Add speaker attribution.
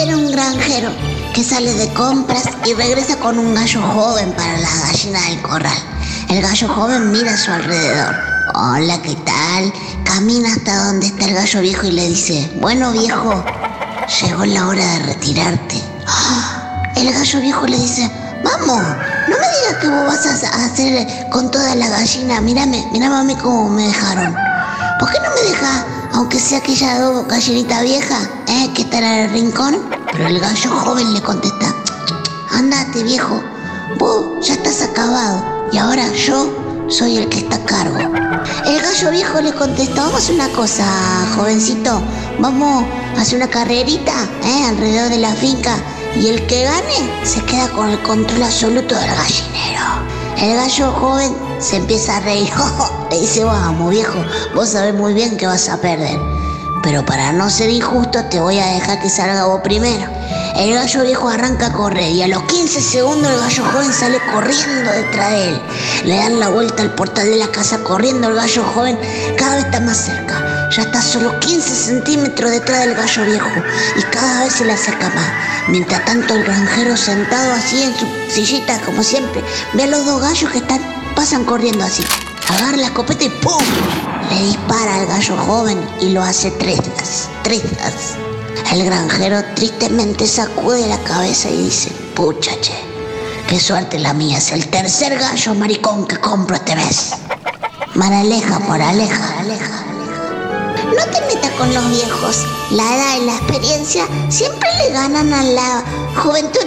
Speaker 1: Era un granjero que sale de compras y regresa con un gallo joven para la gallina del corral. El gallo joven mira a su alrededor. Hola, ¿qué tal? Camina hasta donde está el gallo viejo y le dice, bueno viejo, llegó la hora de retirarte. El gallo viejo le dice, vamos, no me digas que vos vas a hacer con toda la gallina. Mírame, mírame a mí cómo me dejaron. ¿Por qué no me dejas, aunque sea aquella gallinita vieja, eh, que está en el rincón? Pero el gallo joven le contesta, andate viejo, vos ya estás acabado y ahora yo soy el que está a cargo. El gallo viejo le contesta, vamos a hacer una cosa, jovencito, vamos a hacer una carrerita eh, alrededor de la finca y el que gane se queda con el control absoluto del gallinero. El gallo joven se empieza a reír. Le dice, vamos viejo, vos sabés muy bien que vas a perder. Pero para no ser injusto te voy a dejar que salga vos primero. El gallo viejo arranca a correr y a los 15 segundos el gallo joven sale corriendo detrás de él. Le dan la vuelta al portal de la casa corriendo el gallo joven cada vez está más cerca. Ya está solo 15 centímetros detrás del gallo viejo y cada vez se le acerca más. Mientras tanto el granjero sentado así en su sillita como siempre ve a los dos gallos que están, pasan corriendo así. Agarra la escopeta y ¡pum! Le dispara al gallo joven y lo hace trizas, trizas. El granjero tristemente sacude la cabeza y dice, pucha che, qué suerte la mía, es el tercer gallo maricón que compro este mes. Maraleja, moraleja, aleja. No te metas con los viejos. La edad y la experiencia siempre le ganan a la juventud